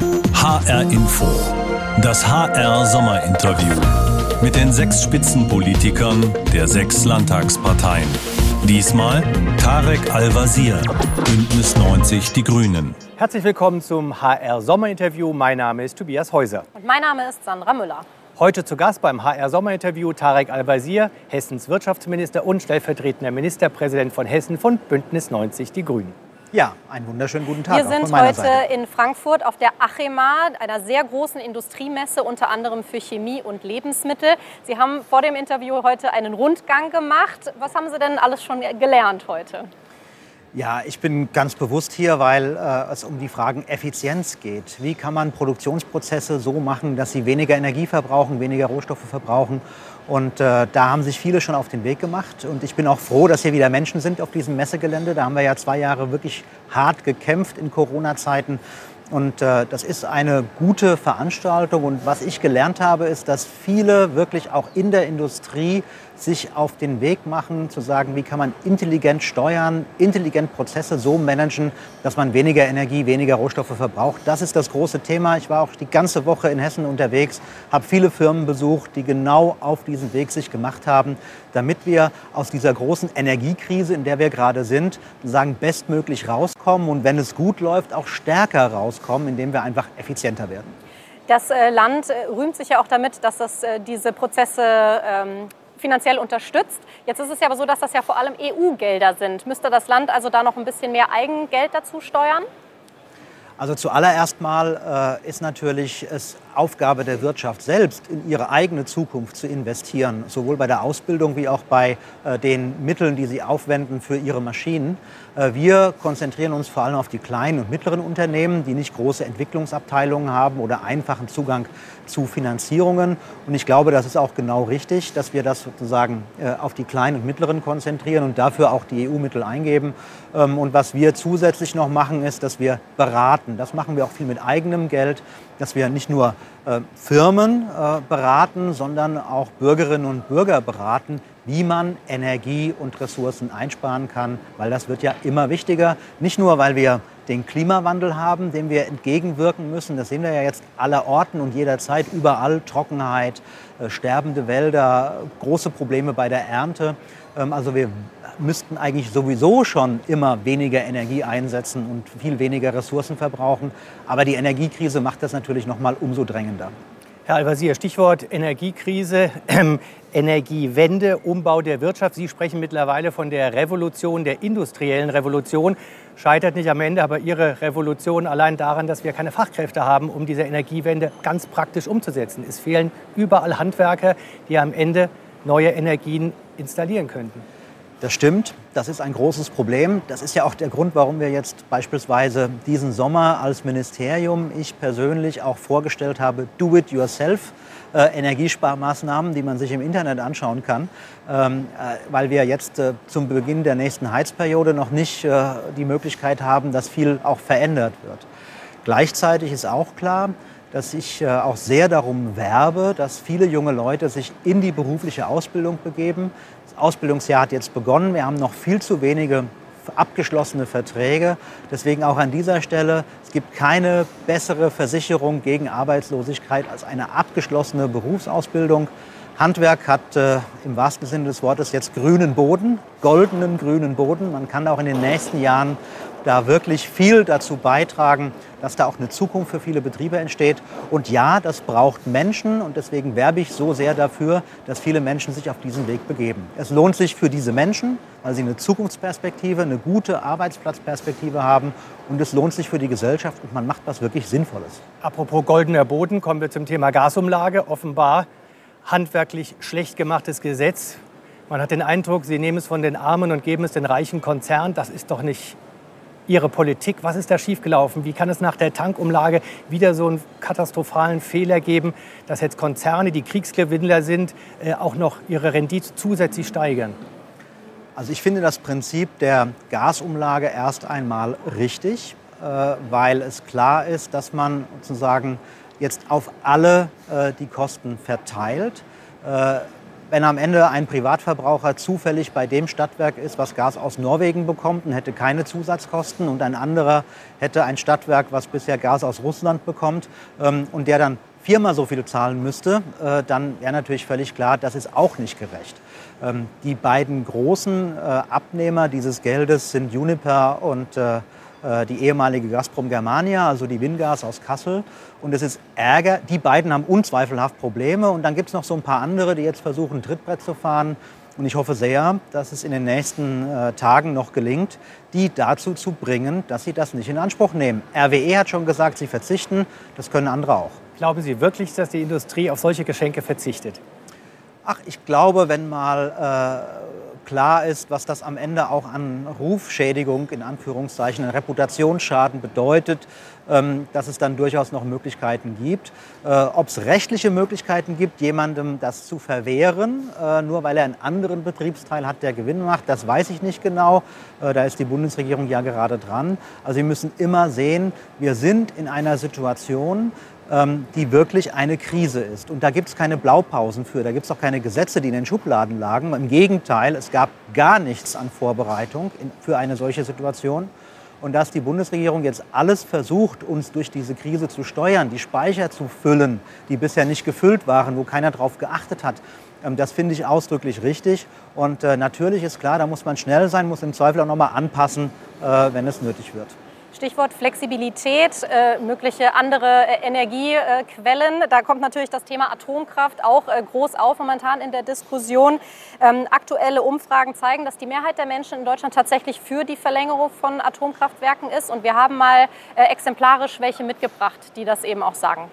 HR Info. Das HR Sommerinterview. Mit den sechs Spitzenpolitikern der sechs Landtagsparteien. Diesmal Tarek Al-Wazir, Bündnis 90 Die Grünen. Herzlich willkommen zum HR Sommerinterview. Mein Name ist Tobias Häuser. Und mein Name ist Sandra Müller. Heute zu Gast beim HR Sommerinterview Tarek Al-Wazir, Hessens Wirtschaftsminister und stellvertretender Ministerpräsident von Hessen von Bündnis 90 Die Grünen. Ja, einen wunderschönen guten Tag. Wir sind heute Seite. in Frankfurt auf der Achema, einer sehr großen Industriemesse, unter anderem für Chemie und Lebensmittel. Sie haben vor dem Interview heute einen Rundgang gemacht. Was haben Sie denn alles schon gelernt heute? Ja, ich bin ganz bewusst hier, weil äh, es um die Fragen Effizienz geht. Wie kann man Produktionsprozesse so machen, dass sie weniger Energie verbrauchen, weniger Rohstoffe verbrauchen? Und äh, da haben sich viele schon auf den Weg gemacht. Und ich bin auch froh, dass hier wieder Menschen sind auf diesem Messegelände. Da haben wir ja zwei Jahre wirklich hart gekämpft in Corona-Zeiten. Und äh, das ist eine gute Veranstaltung. Und was ich gelernt habe, ist, dass viele wirklich auch in der Industrie sich auf den Weg machen, zu sagen, wie kann man intelligent steuern, intelligent Prozesse so managen, dass man weniger Energie, weniger Rohstoffe verbraucht. Das ist das große Thema. Ich war auch die ganze Woche in Hessen unterwegs, habe viele Firmen besucht, die genau auf diesen Weg sich gemacht haben, damit wir aus dieser großen Energiekrise, in der wir gerade sind, sagen, bestmöglich rauskommen und wenn es gut läuft, auch stärker rauskommen, indem wir einfach effizienter werden. Das äh, Land äh, rühmt sich ja auch damit, dass es äh, diese Prozesse ähm, finanziell unterstützt. Jetzt ist es ja aber so, dass das ja vor allem EU-Gelder sind. Müsste das Land also da noch ein bisschen mehr Eigengeld dazu steuern? Also zuallererst mal äh, ist natürlich es Aufgabe der Wirtschaft selbst, in ihre eigene Zukunft zu investieren, sowohl bei der Ausbildung wie auch bei äh, den Mitteln, die sie aufwenden für ihre Maschinen. Äh, wir konzentrieren uns vor allem auf die kleinen und mittleren Unternehmen, die nicht große Entwicklungsabteilungen haben oder einfachen Zugang zu Finanzierungen. Und ich glaube, das ist auch genau richtig, dass wir das sozusagen äh, auf die kleinen und mittleren konzentrieren und dafür auch die EU-Mittel eingeben. Ähm, und was wir zusätzlich noch machen, ist, dass wir beraten. Das machen wir auch viel mit eigenem Geld, dass wir nicht nur äh, Firmen beraten, sondern auch Bürgerinnen und Bürger beraten, wie man Energie und Ressourcen einsparen kann, weil das wird ja immer wichtiger. Nicht nur, weil wir den Klimawandel haben, dem wir entgegenwirken müssen. Das sehen wir ja jetzt aller Orten und jederzeit, überall Trockenheit, äh, sterbende Wälder, große Probleme bei der Ernte. Ähm, also wir müssten eigentlich sowieso schon immer weniger Energie einsetzen und viel weniger Ressourcen verbrauchen. Aber die Energiekrise macht das natürlich noch mal umso drängender. Herr Al-Wazir, Stichwort Energiekrise, äh, Energiewende, Umbau der Wirtschaft. Sie sprechen mittlerweile von der Revolution, der industriellen Revolution. Scheitert nicht am Ende aber Ihre Revolution allein daran, dass wir keine Fachkräfte haben, um diese Energiewende ganz praktisch umzusetzen. Es fehlen überall Handwerker, die am Ende neue Energien installieren könnten. Das stimmt, das ist ein großes Problem. Das ist ja auch der Grund, warum wir jetzt beispielsweise diesen Sommer als Ministerium, ich persönlich auch vorgestellt habe, Do It Yourself. Äh, Energiesparmaßnahmen, die man sich im Internet anschauen kann, ähm, äh, weil wir jetzt äh, zum Beginn der nächsten Heizperiode noch nicht die Möglichkeit haben, dass viel auch verändert wird. Gleichzeitig ist auch klar, dass ich auch sehr darum werbe, dass viele junge Leute sich in die berufliche Ausbildung begeben. Das Ausbildungsjahr hat jetzt begonnen. Wir haben noch viel zu wenige abgeschlossene Verträge. Deswegen auch an dieser Stelle, es gibt keine bessere Versicherung gegen Arbeitslosigkeit als eine abgeschlossene Berufsausbildung. Handwerk hat äh, im wahrsten Sinne des Wortes jetzt grünen Boden, goldenen grünen Boden. Man kann auch in den nächsten Jahren da wirklich viel dazu beitragen, dass da auch eine Zukunft für viele Betriebe entsteht. Und ja, das braucht Menschen und deswegen werbe ich so sehr dafür, dass viele Menschen sich auf diesen Weg begeben. Es lohnt sich für diese Menschen, weil sie eine Zukunftsperspektive, eine gute Arbeitsplatzperspektive haben und es lohnt sich für die Gesellschaft und man macht was wirklich Sinnvolles. Apropos goldener Boden, kommen wir zum Thema Gasumlage. Offenbar handwerklich schlecht gemachtes Gesetz. Man hat den Eindruck, Sie nehmen es von den Armen und geben es den reichen Konzernen. Das ist doch nicht Ihre Politik? Was ist da schiefgelaufen? Wie kann es nach der Tankumlage wieder so einen katastrophalen Fehler geben, dass jetzt Konzerne, die Kriegsgewinnler sind, äh, auch noch ihre Rendite zusätzlich steigern? Also ich finde das Prinzip der Gasumlage erst einmal richtig, äh, weil es klar ist, dass man sozusagen jetzt auf alle äh, die Kosten verteilt. wenn am Ende ein Privatverbraucher zufällig bei dem Stadtwerk ist, was Gas aus Norwegen bekommt und hätte keine Zusatzkosten und ein anderer hätte ein Stadtwerk, was bisher Gas aus Russland bekommt ähm, und der dann viermal so viel zahlen müsste, äh, dann wäre natürlich völlig klar, das ist auch nicht gerecht. Ähm, die beiden großen äh, Abnehmer dieses Geldes sind Uniper und äh, äh, die ehemalige Gazprom Germania, also die Wingas aus Kassel. Und es ist Ärger. Die beiden haben unzweifelhaft Probleme. Und dann gibt es noch so ein paar andere, die jetzt versuchen, Trittbrett zu fahren. Und ich hoffe sehr, dass es in den nächsten äh, Tagen noch gelingt, die dazu zu bringen, dass sie das nicht in Anspruch nehmen. RWE hat schon gesagt, sie verzichten. Das können andere auch. Glauben Sie wirklich, dass die Industrie auf solche Geschenke verzichtet? Ach, ich glaube, wenn mal äh, klar ist, was das am Ende auch an Rufschädigung, in Anführungszeichen, an Reputationsschaden bedeutet, ähm, dass es dann durchaus noch Möglichkeiten gibt. Äh, Ob es rechtliche Möglichkeiten gibt, jemandem das zu verwehren, äh, nur weil er einen anderen Betriebsteil hat, der Gewinn macht, das weiß ich nicht genau. Äh, da ist die Bundesregierung ja gerade dran. Also wir müssen immer sehen, wir sind in einer Situation, die wirklich eine Krise ist. Und da gibt es keine Blaupausen für, da gibt es auch keine Gesetze, die in den Schubladen lagen. Im Gegenteil, es gab gar nichts an Vorbereitung für eine solche Situation. Und dass die Bundesregierung jetzt alles versucht, uns durch diese Krise zu steuern, die Speicher zu füllen, die bisher nicht gefüllt waren, wo keiner darauf geachtet hat, ähm, das finde ich ausdrücklich richtig. Und äh, natürlich ist klar, da muss man schnell sein, muss im Zweifel auch noch mal anpassen, äh, wenn es nötig wird. Stichwort Flexibilität, äh, mögliche andere äh, Energiequellen. Da kommt natürlich das Thema Atomkraft auch äh, groß auf momentan in der Diskussion. Ähm, aktuelle Umfragen zeigen, dass die Mehrheit der Menschen in Deutschland tatsächlich für die Verlängerung von Atomkraftwerken ist. Und wir haben mal äh, exemplarisch welche mitgebracht, die das eben auch sagen.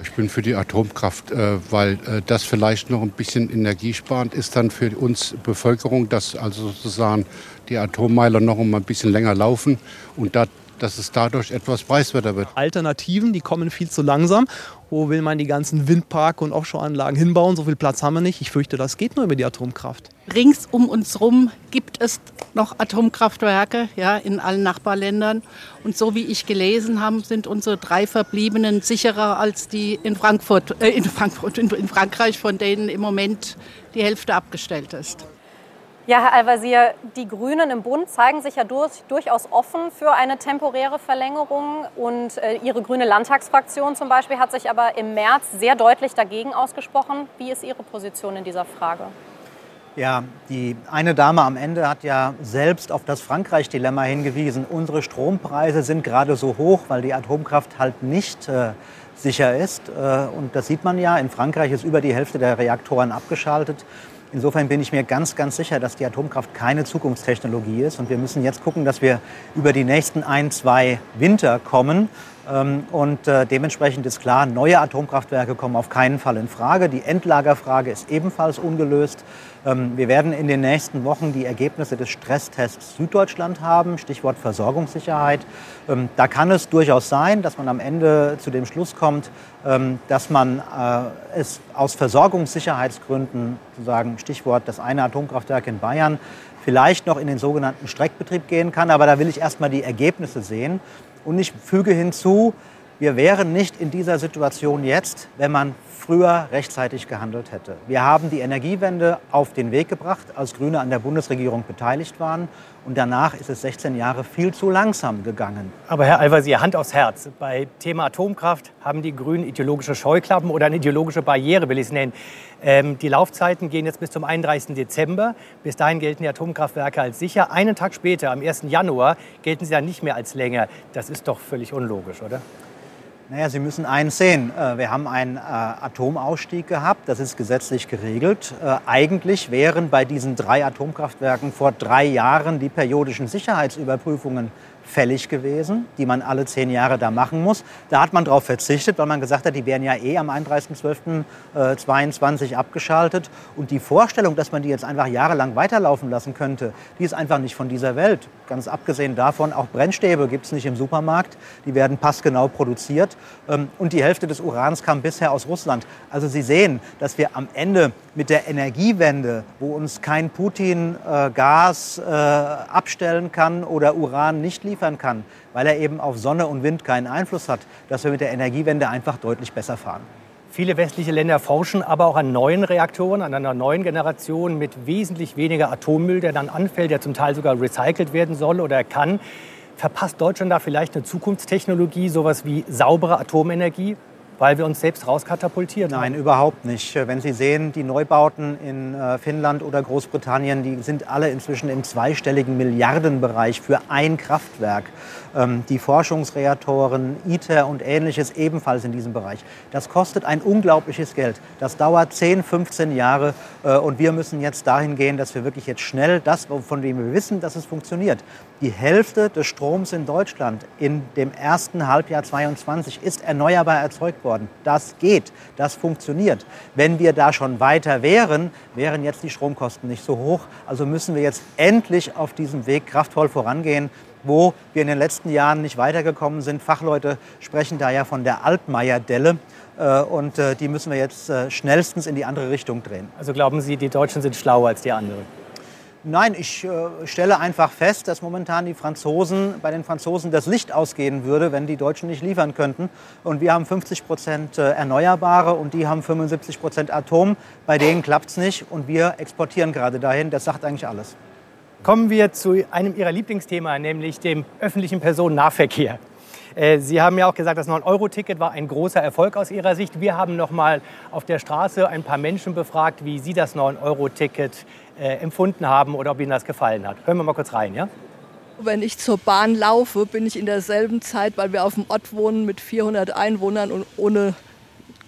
Ich bin für die Atomkraft, äh, weil das vielleicht noch ein bisschen energiesparend ist dann für uns Bevölkerung, dass also sozusagen die Atommeiler noch ein bisschen länger laufen und da dass es dadurch etwas preiswerter wird. Alternativen, die kommen viel zu langsam. Wo will man die ganzen Windpark- und Offshore-Anlagen hinbauen? So viel Platz haben wir nicht. Ich fürchte, das geht nur über die Atomkraft. Rings um uns herum gibt es noch Atomkraftwerke ja, in allen Nachbarländern. Und so wie ich gelesen habe, sind unsere drei verbliebenen sicherer als die in Frankfurt, äh, in, Frankfurt in, in Frankreich, von denen im Moment die Hälfte abgestellt ist. Ja, Herr Al-Wazir, die Grünen im Bund zeigen sich ja durch, durchaus offen für eine temporäre Verlängerung. Und äh, Ihre grüne Landtagsfraktion zum Beispiel hat sich aber im März sehr deutlich dagegen ausgesprochen. Wie ist Ihre Position in dieser Frage? Ja, die eine Dame am Ende hat ja selbst auf das Frankreich-Dilemma hingewiesen. Unsere Strompreise sind gerade so hoch, weil die Atomkraft halt nicht äh, sicher ist. Äh, und das sieht man ja. In Frankreich ist über die Hälfte der Reaktoren abgeschaltet. Insofern bin ich mir ganz, ganz sicher, dass die Atomkraft keine Zukunftstechnologie ist. Und wir müssen jetzt gucken, dass wir über die nächsten ein, zwei Winter kommen. Ähm, und äh, dementsprechend ist klar, neue Atomkraftwerke kommen auf keinen Fall in Frage. Die Endlagerfrage ist ebenfalls ungelöst. Ähm, wir werden in den nächsten Wochen die Ergebnisse des Stresstests Süddeutschland haben, Stichwort Versorgungssicherheit. Ähm, da kann es durchaus sein, dass man am Ende zu dem Schluss kommt, ähm, dass man äh, es aus Versorgungssicherheitsgründen, sozusagen Stichwort das eine Atomkraftwerk in Bayern, vielleicht noch in den sogenannten Streckbetrieb gehen kann. Aber da will ich erst mal die Ergebnisse sehen. Und ich füge hinzu, wir wären nicht in dieser Situation jetzt, wenn man früher rechtzeitig gehandelt hätte. Wir haben die Energiewende auf den Weg gebracht, als Grüne an der Bundesregierung beteiligt waren. Und danach ist es 16 Jahre viel zu langsam gegangen. Aber Herr Al-Wazir, Hand aufs Herz. Bei Thema Atomkraft haben die Grünen ideologische Scheuklappen oder eine ideologische Barriere, will ich es nennen. Ähm, die Laufzeiten gehen jetzt bis zum 31. Dezember. Bis dahin gelten die Atomkraftwerke als sicher. Einen Tag später, am 1. Januar, gelten sie dann nicht mehr als länger. Das ist doch völlig unlogisch, oder? Naja, Sie müssen eins sehen. Äh, wir haben einen äh, Atomausstieg gehabt, das ist gesetzlich geregelt. Äh, eigentlich wären bei diesen drei Atomkraftwerken vor drei Jahren die periodischen Sicherheitsüberprüfungen fällig gewesen, die man alle zehn Jahre da machen muss. Da hat man darauf verzichtet, weil man gesagt hat, die wären ja eh am 31.12.22 abgeschaltet. Und die Vorstellung, dass man die jetzt einfach jahrelang weiterlaufen lassen könnte, die ist einfach nicht von dieser Welt. Ganz abgesehen davon, auch Brennstäbe gibt es nicht im Supermarkt. Die werden passgenau produziert. Ähm, und die Hälfte des Urans kam bisher aus Russland. Also Sie sehen, dass wir am Ende mit der Energiewende, wo uns kein Putin äh, Gas äh, abstellen kann oder Uran nicht liefern kann, weil er eben auf Sonne und Wind keinen Einfluss hat, dass wir mit der Energiewende einfach deutlich besser fahren. Viele westliche Länder forschen aber auch an neuen Reaktoren, an einer neuen Generation mit wesentlich weniger Atommüll, der dann anfällt, der zum Teil sogar recycelt werden soll oder kann. Verpasst Deutschland da vielleicht eine Zukunftstechnologie, sowas wie saubere Atomenergie? Weil wir uns selbst rauskatapultiert Nein, überhaupt nicht. Wenn Sie sehen, die Neubauten in äh, Finnland oder Großbritannien, die sind alle inzwischen im zweistelligen Milliardenbereich für ein Kraftwerk. Ähm, die Forschungsreaktoren, ITER und ähnliches ebenfalls in diesem Bereich. Das kostet ein unglaubliches Geld. Das dauert 10, 15 Jahre äh, und wir müssen jetzt dahin gehen, dass wir wirklich jetzt schnell das, von dem wir wissen, dass es funktioniert. Die Hälfte des Stroms in Deutschland in dem ersten Halbjahr 2022 ist erneuerbar erzeugt worden. Das geht, das funktioniert. Wenn wir da schon weiter wären, wären jetzt die Stromkosten nicht so hoch. Also müssen wir jetzt endlich auf diesem Weg kraftvoll vorangehen wo wir in den letzten Jahren nicht weitergekommen sind. Fachleute sprechen da ja von der Altmaier-Delle. Äh, und äh, die müssen wir jetzt äh, schnellstens in die andere Richtung drehen. Also glauben Sie, die Deutschen sind schlauer als die anderen? Nein, ich stelle einfach fest, dass momentan die Franzosen, bei den Franzosen das Licht ausgehen würde, wenn die Deutschen nicht liefern könnten. Und wir haben 50 Prozent Erneuerbare und die haben 75 Prozent Atom. Bei denen klappt es nicht und wir exportieren gerade dahin. Das sagt eigentlich alles. Kommen wir zu einem Ihrer Lieblingsthema, nämlich dem öffentlichen Personennahverkehr. Äh, Sie haben ja auch gesagt, das 9-Euro-Ticket war ein großer Erfolg aus Ihrer Sicht. Wir haben noch mal auf der Straße ein paar Menschen befragt, wie sie das 9-Euro-Ticket äh, empfunden haben oder ob ihnen das gefallen hat. Hören wir mal kurz rein, ja? Wenn ich zur Bahn laufe, bin ich in derselben Zeit, weil wir auf dem Ort wohnen mit 400 Einwohnern und ohne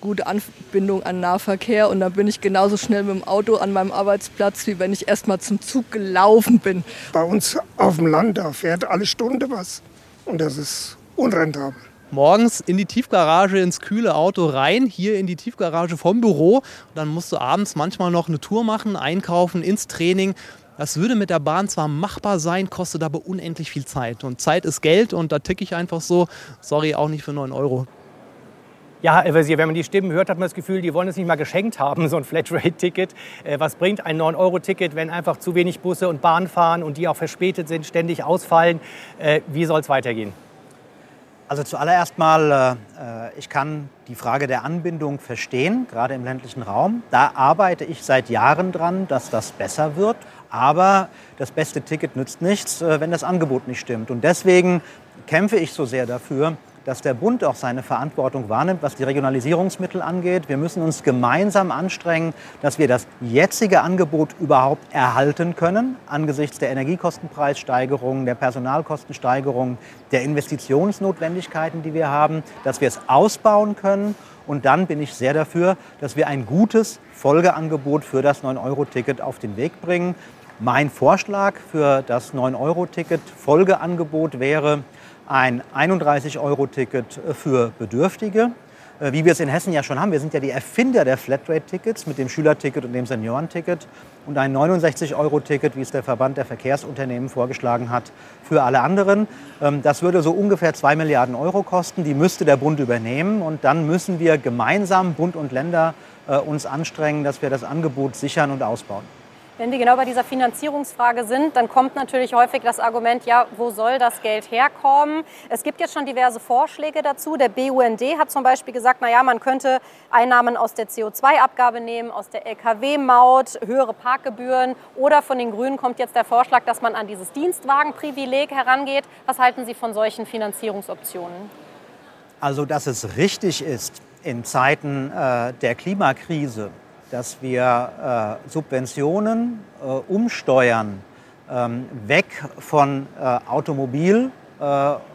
gute Anbindung an Nahverkehr und dann bin ich genauso schnell mit dem Auto an meinem Arbeitsplatz, wie wenn ich erst mal zum Zug gelaufen bin. Bei uns auf dem Land, da fährt alle Stunde was und das ist unrentabel. Morgens in die Tiefgarage ins kühle Auto rein, hier in die Tiefgarage vom Büro. Und dann musst du abends manchmal noch eine Tour machen, einkaufen, ins Training. Das würde mit der Bahn zwar machbar sein, kostet aber unendlich viel Zeit. Und Zeit ist Geld und da ticke ich einfach so, sorry, auch nicht für 9 Euro. Ja, wenn man die Stimmen hört, hat man das Gefühl, die wollen es nicht mal geschenkt haben, so ein Flatrate-Ticket. Äh, was bringt ein 9-Euro-Ticket, wenn einfach zu wenig Busse und Bahn fahren und die auch verspätet sind, ständig ausfallen? Äh, wie soll es weitergehen? Also zuallererst mal, äh, ich kann die Frage der Anbindung verstehen, gerade im ländlichen Raum. Da arbeite ich seit Jahren dran, dass das besser wird. Aber das beste Ticket nützt nichts, wenn das Angebot nicht stimmt. Und deswegen kämpfe ich so sehr dafür, dass der Bund auch seine Verantwortung wahrnimmt, was die Regionalisierungsmittel angeht. Wir müssen uns gemeinsam anstrengen, dass wir das jetzige Angebot überhaupt erhalten können, angesichts der Energiekostenpreissteigerungen, der Personalkostensteigerungen, der Investitionsnotwendigkeiten, die wir haben, dass wir es ausbauen können. Und dann bin ich sehr dafür, dass wir ein gutes Folgeangebot für das 9-Euro-Ticket auf den Weg bringen. Mein Vorschlag für das 9-Euro-Ticket Folgeangebot wäre, ein 31-Euro-Ticket für Bedürftige, äh, wie wir es in Hessen ja schon haben. Wir sind ja die Erfinder der Flatrate-Tickets mit dem Schülerticket und dem Seniorenticket und ein 69-Euro-Ticket, wie es der Verband der Verkehrsunternehmen vorgeschlagen hat, für alle anderen. Ähm, das würde so ungefähr 2 Milliarden Euro kosten. Die müsste der Bund übernehmen und dann müssen wir gemeinsam, Bund und Länder, äh, uns anstrengen, dass wir das Angebot sichern und ausbauen. Wenn wir genau bei dieser Finanzierungsfrage sind, dann kommt natürlich häufig das Argument, ja, wo soll das Geld herkommen? Es gibt jetzt schon diverse Vorschläge dazu. Der BUND hat zum Beispiel gesagt, naja, man könnte Einnahmen aus der CO2-Abgabe nehmen, aus der Lkw-Maut, höhere Parkgebühren oder von den Grünen kommt jetzt der Vorschlag, dass man an dieses Dienstwagenprivileg herangeht. Was halten Sie von solchen Finanzierungsoptionen? Also, dass es richtig ist, in Zeiten äh, der Klimakrise dass wir äh, Subventionen äh, umsteuern, ähm, weg von äh, Automobil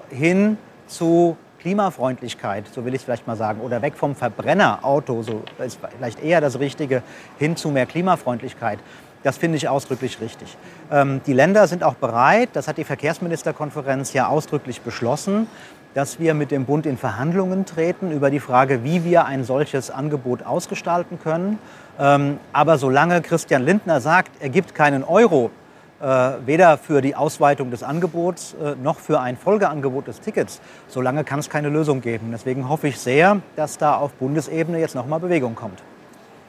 hin zu Klimafreundlichkeit, so will ich es vielleicht mal sagen, oder weg vom Verbrennerauto, so ist vielleicht eher das Richtige, hin zu mehr Klimafreundlichkeit. Das finde ich ausdrücklich richtig. Ähm, die Länder sind auch bereit, das hat die Verkehrsministerkonferenz ja ausdrücklich beschlossen, dass wir mit dem Bund in Verhandlungen treten über die Frage, wie wir ein solches Angebot ausgestalten können. Ähm, aber solange Christian Lindner sagt, er gibt keinen Euro, äh, weder für die Ausweitung des Angebots äh, noch für ein Folgeangebot des Tickets, solange kann es keine Lösung geben. Deswegen hoffe ich sehr, dass da auf Bundesebene jetzt noch mal Bewegung kommt.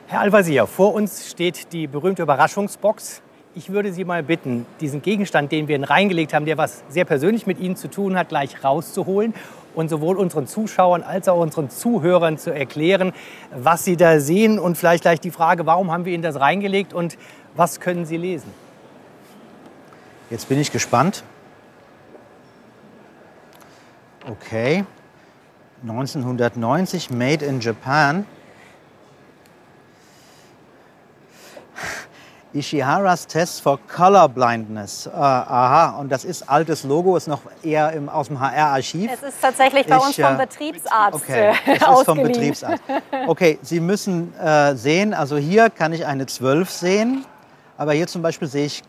Herr Al-Wazir, vor uns steht die berühmte Überraschungsbox. Ich würde Sie mal bitten, diesen Gegenstand, den wir Ihnen reingelegt haben, der was sehr persönlich mit Ihnen zu tun hat, gleich rauszuholen und sowohl unseren Zuschauern als auch unseren Zuhörern zu erklären, was sie da sehen und vielleicht gleich die Frage, warum haben wir Ihnen das reingelegt und was können Sie lesen? Jetzt bin ich gespannt. Okay. 1990, Made in Japan. Ishiharas Test for Color Blindness. Äh, aha, und das ist altes Logo, ist noch eher im, aus dem HR-Archiv. Es ist tatsächlich bei Ich, uns vom äh, Betriebsarzt Okay, äh, es ist vom. Betriebsarzt. Okay, Sie müssen äh, sehen, also hier kann ich eine 12 sehen, aber hier zum Beispiel sehe ich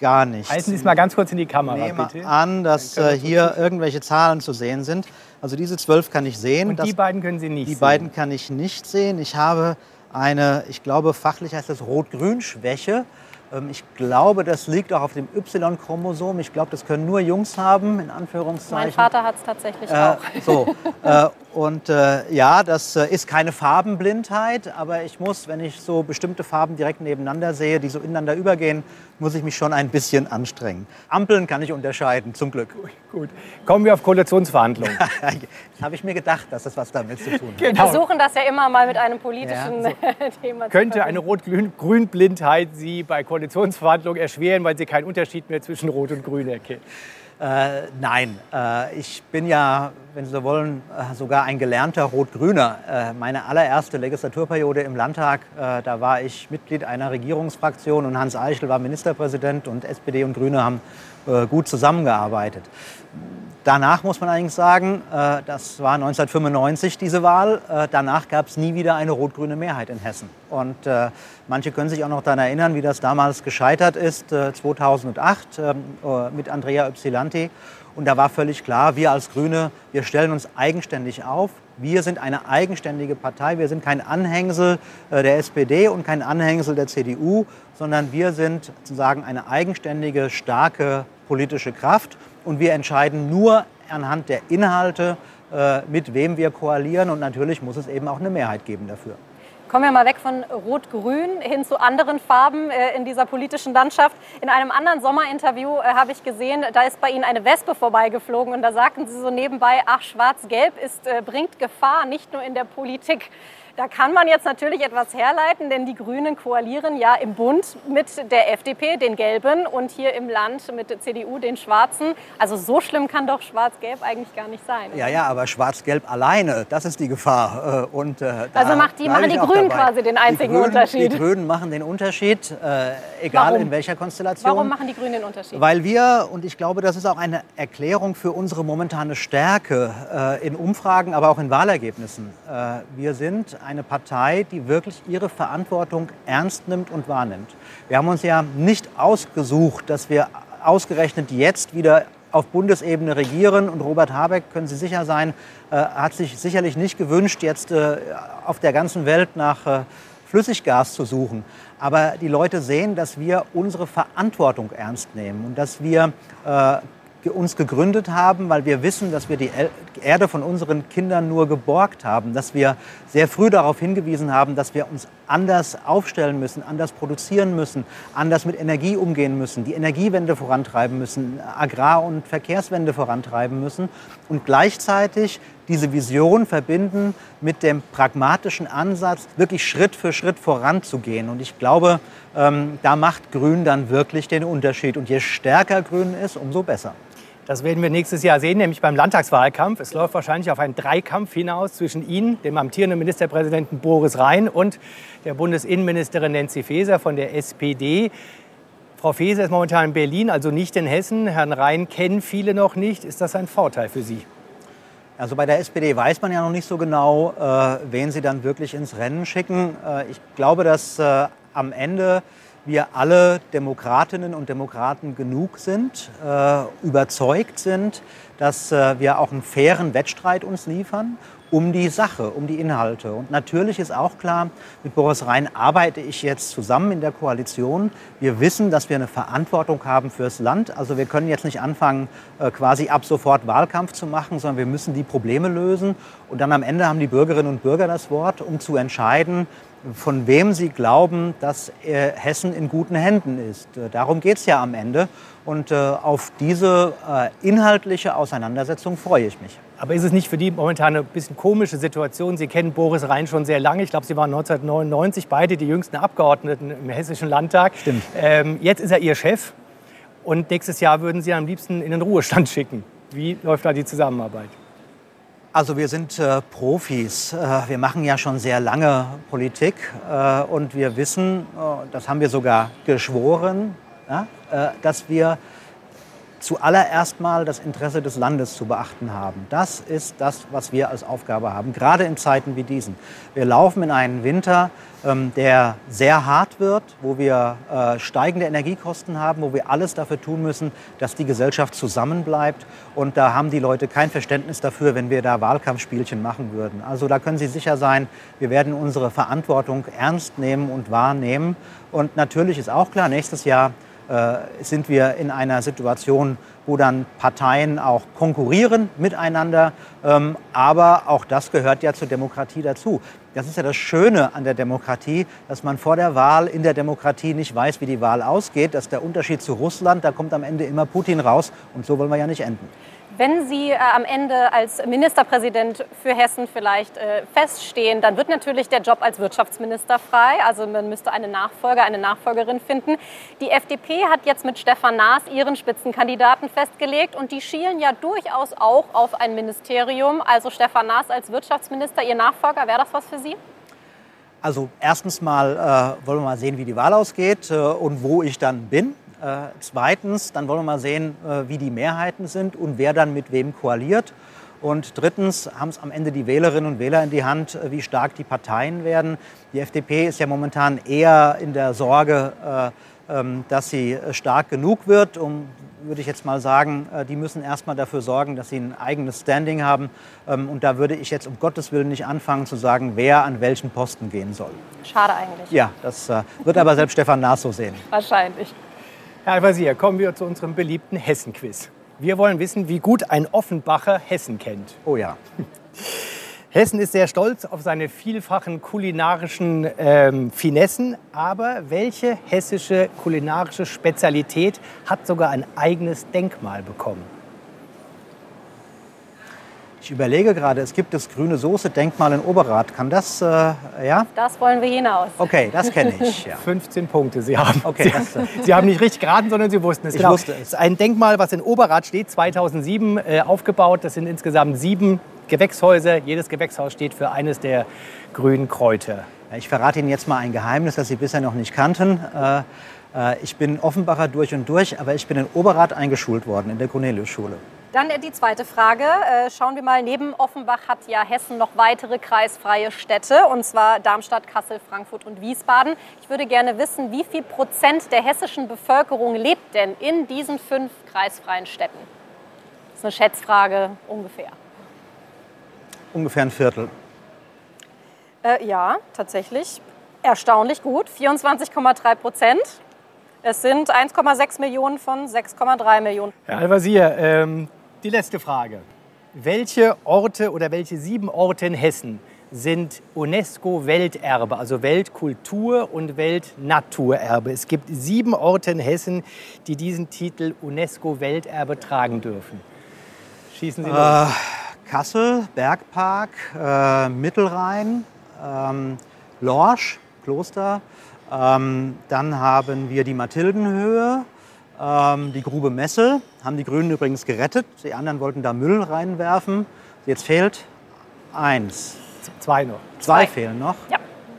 gar nichts. Halten Sie es mal ganz kurz in die Kamera, nehme bitte. an, dass äh, hier irgendwelche Zahlen zu sehen sind. Also diese 12 kann ich sehen. Und das, die beiden können Sie nicht die sehen. beiden kann ich nicht sehen. Ich habe eine, ich glaube fachlich heißt das Rot-Grün-Schwäche. Ähm, Ich glaube, das liegt auch auf dem Y-Chromosom. Ich glaube, das können nur Jungs haben, in Anführungszeichen. Mein Vater hat es tatsächlich Äh, auch. so, äh, und äh, ja, das äh, ist keine Farbenblindheit, aber ich muss, wenn ich so bestimmte Farben direkt nebeneinander sehe, die so ineinander übergehen, muss ich mich schon ein bisschen anstrengen. Ampeln kann ich unterscheiden, zum Glück. Gut. Kommen wir auf Koalitionsverhandlungen. Das habe ich mir gedacht, dass das was damit zu tun hat. Wir versuchen das ja immer mal mit einem politischen Ja, Thema zu Könnte eine Rot-Grün-Blindheit Sie bei Koalitionsverhandlungen erschweren, weil Sie keinen Unterschied mehr zwischen Rot und Grün erkennen? Äh, nein, äh, ich bin ja, wenn Sie so wollen, äh, sogar ein gelernter Rot-Grüner. Äh, meine allererste Legislaturperiode im Landtag, äh, da war ich Mitglied einer Regierungsfraktion und Hans Eichel war Ministerpräsident und SPD und Grüne haben äh, gut zusammengearbeitet. Danach muss man eigentlich sagen, äh, das war 1995 diese Wahl. Äh, danach gab es nie wieder eine rot-grüne Mehrheit in Hessen. Und äh, manche können sich auch noch daran erinnern, wie das damals gescheitert ist, äh, 2008 ähm, äh, mit Andrea Ypsilanti. Und da war völlig klar, wir als Grüne, wir stellen uns eigenständig auf. Wir sind eine eigenständige Partei. Wir sind kein Anhängsel der SPD und kein Anhängsel der CDU, sondern wir sind sozusagen eine eigenständige, starke politische Kraft. Und wir entscheiden nur anhand der Inhalte, äh, mit wem wir koalieren. Und natürlich muss es eben auch eine Mehrheit geben dafür. Kommen wir mal weg von Rot-Grün hin zu anderen Farben äh, in dieser politischen Landschaft. In einem anderen Sommerinterview äh, habe ich gesehen, da ist bei Ihnen eine Wespe vorbeigeflogen und da sagten Sie so nebenbei, ach, schwarz-gelb bringt Gefahr, nicht nur in der Politik. Da kann man jetzt natürlich etwas herleiten, denn die Grünen koalieren ja im Bund mit der FDP, den Gelben, und hier im Land mit der CDU, den Schwarzen. Also so schlimm kann doch Schwarz-Gelb eigentlich gar nicht sein. Ja, ja, aber Schwarz-Gelb alleine, das ist die Gefahr. Äh, Und, äh, Also macht die- machen die Grünen dabei. quasi den einzigen die Grünen, Unterschied. Die Grünen machen den Unterschied, äh, egal Warum? in welcher Konstellation. Warum machen die Grünen den Unterschied? Weil wir, und ich glaube, das ist auch eine Erklärung für unsere momentane Stärke äh, in Umfragen, aber auch in Wahlergebnissen. Äh, wir sind eine Partei, die wirklich ihre Verantwortung ernst nimmt und wahrnimmt. Wir haben uns ja nicht ausgesucht, dass wir ausgerechnet jetzt wieder auf Bundesebene regieren. Und Robert Habeck, können Sie sicher sein, äh, hat sich sicherlich nicht gewünscht, jetzt äh, auf der ganzen Welt nach äh, Flüssiggas zu suchen. Aber die Leute sehen, dass wir unsere Verantwortung ernst nehmen und dass wir äh, uns gegründet haben, weil wir wissen, dass wir die Erde von unseren Kindern nur geborgt haben, dass wir sehr früh darauf hingewiesen haben, dass wir uns anders aufstellen müssen, anders produzieren müssen, anders mit Energie umgehen müssen, die Energiewende vorantreiben müssen, Agrar- und Verkehrswende vorantreiben müssen und gleichzeitig diese Vision verbinden mit dem pragmatischen Ansatz, wirklich Schritt für Schritt voranzugehen. Und ich glaube, ähm, da macht Grün dann wirklich den Unterschied. Und je stärker Grün ist, umso besser. Das werden wir nächstes Jahr sehen, nämlich beim Landtagswahlkampf. Es läuft wahrscheinlich auf einen Dreikampf hinaus zwischen Ihnen, dem amtierenden Ministerpräsidenten Boris Rhein und der Bundesinnenministerin Nancy Faeser von der SPD. Frau Faeser ist momentan in Berlin, also nicht in Hessen. Herrn Rhein kennen viele noch nicht. Ist das ein Vorteil für Sie? Also bei der SPD weiß man ja noch nicht so genau, äh, wen sie dann wirklich ins Rennen schicken. Äh, ich glaube, dass äh, am Ende wir alle Demokratinnen und Demokraten genug sind, äh, überzeugt sind, dass äh, wir auch einen fairen Wettstreit uns liefern um die Sache, um die Inhalte. Und natürlich ist auch klar, mit Boris Rhein arbeite ich jetzt zusammen in der Koalition. Wir wissen, dass wir eine Verantwortung haben fürs Land. Also wir können jetzt nicht anfangen, äh, quasi ab sofort Wahlkampf zu machen, sondern wir müssen die Probleme lösen. Und dann am Ende haben die Bürgerinnen und Bürger das Wort, um zu entscheiden, von wem sie glauben, dass äh, Hessen in guten Händen ist. Äh, darum geht es ja am Ende. Und äh, auf diese äh, inhaltliche Auseinandersetzung freue ich mich. Aber ist es nicht für die momentan eine bisschen komische Situation? Sie kennen Boris Rhein schon sehr lange. Ich glaube, Sie waren 1999 beide die jüngsten Abgeordneten im Hessischen Landtag. Stimmt. Ähm, jetzt ist er Ihr Chef und nächstes Jahr würden Sie ihn am liebsten in den Ruhestand schicken. Wie läuft da die Zusammenarbeit? Also wir sind äh, Profis. Äh, wir machen ja schon sehr lange Politik äh, und wir wissen, äh, das haben wir sogar geschworen, ja, äh, dass wir zuallererst mal das Interesse des Landes zu beachten haben. Das ist das, was wir als Aufgabe haben, gerade in Zeiten wie diesen. Wir laufen in einen Winter, ähm, der sehr hart wird, wo wir äh, steigende Energiekosten haben, wo wir alles dafür tun müssen, dass die Gesellschaft zusammenbleibt. Und da haben die Leute kein Verständnis dafür, wenn wir da Wahlkampfspielchen machen würden. Also da können Sie sicher sein, wir werden unsere Verantwortung ernst nehmen und wahrnehmen. Und natürlich ist auch klar, nächstes Jahr sind wir in einer Situation, wo dann Parteien auch konkurrieren miteinander. Ähm, aber auch das gehört ja zur Demokratie dazu. Das ist ja das Schöne an der Demokratie, dass man vor der Wahl in der Demokratie nicht weiß, wie die Wahl ausgeht. Das ist der Unterschied zu Russland. Da kommt am Ende immer Putin raus. Und so wollen wir ja nicht enden. Wenn Sie äh, am Ende als Ministerpräsident für Hessen vielleicht äh, feststehen, dann wird natürlich der Job als Wirtschaftsminister frei. Also man müsste einen Nachfolger, eine Nachfolgerin finden. Die FDP hat jetzt mit Stefan Naas ihren Spitzenkandidaten festgelegt und die schielen ja durchaus auch auf ein Ministerium. Also Stefan Naas als Wirtschaftsminister, Ihr Nachfolger, wäre das was für Sie? Also erstens mal äh, wollen wir mal sehen, wie die Wahl ausgeht äh, und wo ich dann bin. Äh, zweitens, dann wollen wir mal sehen, äh, wie die Mehrheiten sind und wer dann mit wem koaliert. Und drittens haben es am Ende die Wählerinnen und Wähler in die Hand, äh, wie stark die Parteien werden. Die FDP ist ja momentan eher in der Sorge, äh, ähm, dass sie äh, stark genug wird, um würde ich jetzt mal sagen, äh, die müssen erstmal dafür sorgen, dass sie ein eigenes Standing haben. Ähm, Und da würde ich jetzt um Gottes Willen nicht anfangen zu sagen, wer an welchen Posten gehen soll. Schade eigentlich. Ja, das wird aber selbst Stefan Naas so sehen. Wahrscheinlich. Herr Al-Wazir, kommen wir zu unserem beliebten Hessen-Quiz. Wir wollen wissen, wie gut ein Offenbacher Hessen kennt. Oh ja. Hessen ist sehr stolz auf seine vielfachen kulinarischen ähm, Finessen, aber welche hessische kulinarische Spezialität hat sogar ein eigenes Denkmal bekommen? Ich überlege gerade, es gibt das grüne Soße-Denkmal in Oberrat. Kann das, äh, ja? Das wollen wir hinaus. Okay, das kenne ich. Ja. 15 Punkte. Sie haben, Okay, Sie, das, äh, Sie haben nicht richtig geraten, sondern Sie wussten es. Genau. Ich wusste es. Ein Denkmal, was in Oberrat steht, 2007 äh, aufgebaut. Das sind insgesamt sieben Gewächshäuser. Jedes Gewächshaus steht für eines der grünen Kräuter. Ich verrate Ihnen jetzt mal ein Geheimnis, das Sie bisher noch nicht kannten. Äh, äh, ich bin Offenbacher durch und durch, aber ich bin in Oberrat eingeschult worden, in der Cornelius-Schule. Dann die zweite Frage. Äh, Schauen wir mal, neben Offenbach hat ja Hessen noch weitere kreisfreie Städte, und zwar Darmstadt, Kassel, Frankfurt und Wiesbaden. Ich würde gerne wissen, wie viel Prozent der hessischen Bevölkerung lebt denn in diesen fünf kreisfreien Städten? Das ist eine Schätzfrage ungefähr. Ungefähr ein Viertel. Äh, ja, tatsächlich. Erstaunlich gut. 24,3 Prozent. Es sind 1,6 Millionen von 6,3 Millionen. Herr Al-Wazir, ähm, die letzte Frage. Welche Orte oder welche sieben Orte in Hessen sind UNESCO-Welterbe, also Weltkultur- und Weltnaturerbe? Es gibt sieben Orte in Hessen, die diesen Titel UNESCO-Welterbe tragen dürfen. Schießen Sie los. Äh, Kassel, Bergpark, äh, Mittelrhein, ähm, Lorsch, Kloster. Ähm, dann haben wir die Mathildenhöhe, ähm, die Grube Messel. Haben die Grünen übrigens gerettet. Die anderen wollten da Müll reinwerfen. Jetzt fehlt eins. Zwei noch. Zwei, Zwei. fehlen noch. Ja.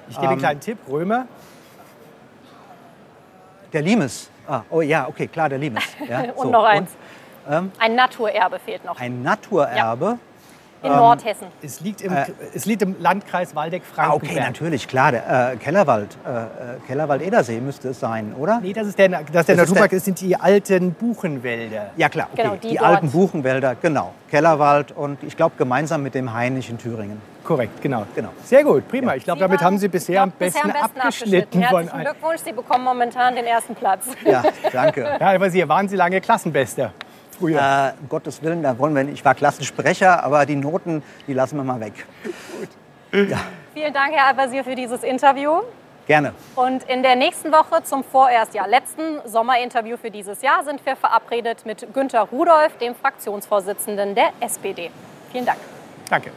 Ich gebe einen kleinen Tipp. Römer. Der Limes. Ah, oh ja, okay, klar, der Limes. Ja, Und noch eins. ähm, Ein Naturerbe fehlt noch. ein Naturerbe. In Nordhessen. Es liegt im, es liegt im Landkreis Ah, Waldeck-Frankenberg. okay, natürlich, klar. Der, äh, Kellerwald, äh, äh, Kellerwald-Edersee müsste es sein, oder? Nee, das ist der, das ist der Das ist Naturpark, der- das sind die alten Buchenwälder. Ja, klar, okay. Genau, die die alten Buchenwälder, genau. Kellerwald und ich glaube gemeinsam mit dem Hainich in Thüringen. Korrekt, genau. Genau. Sehr gut, prima. Ich glaube, damit haben Sie bisher ich am glaub, besten, bisher am abgeschnitten. Von Herzlichen Glückwunsch, Sie bekommen momentan den ersten Platz. Ja, danke. ja, aber Sie waren Sie lange Klassenbester früher. äh, um Gottes Willen, da wollen wir nicht. Ich war Klassensprecher, aber die Noten, die lassen wir mal weg. Vielen Dank, Herr Al-Wazir, für dieses Interview. Gerne. Und in der nächsten Woche zum vorerst ja letzten Sommerinterview für dieses Jahr sind wir verabredet mit Günter Rudolph, dem Fraktionsvorsitzenden der SPD. Vielen Dank. Danke.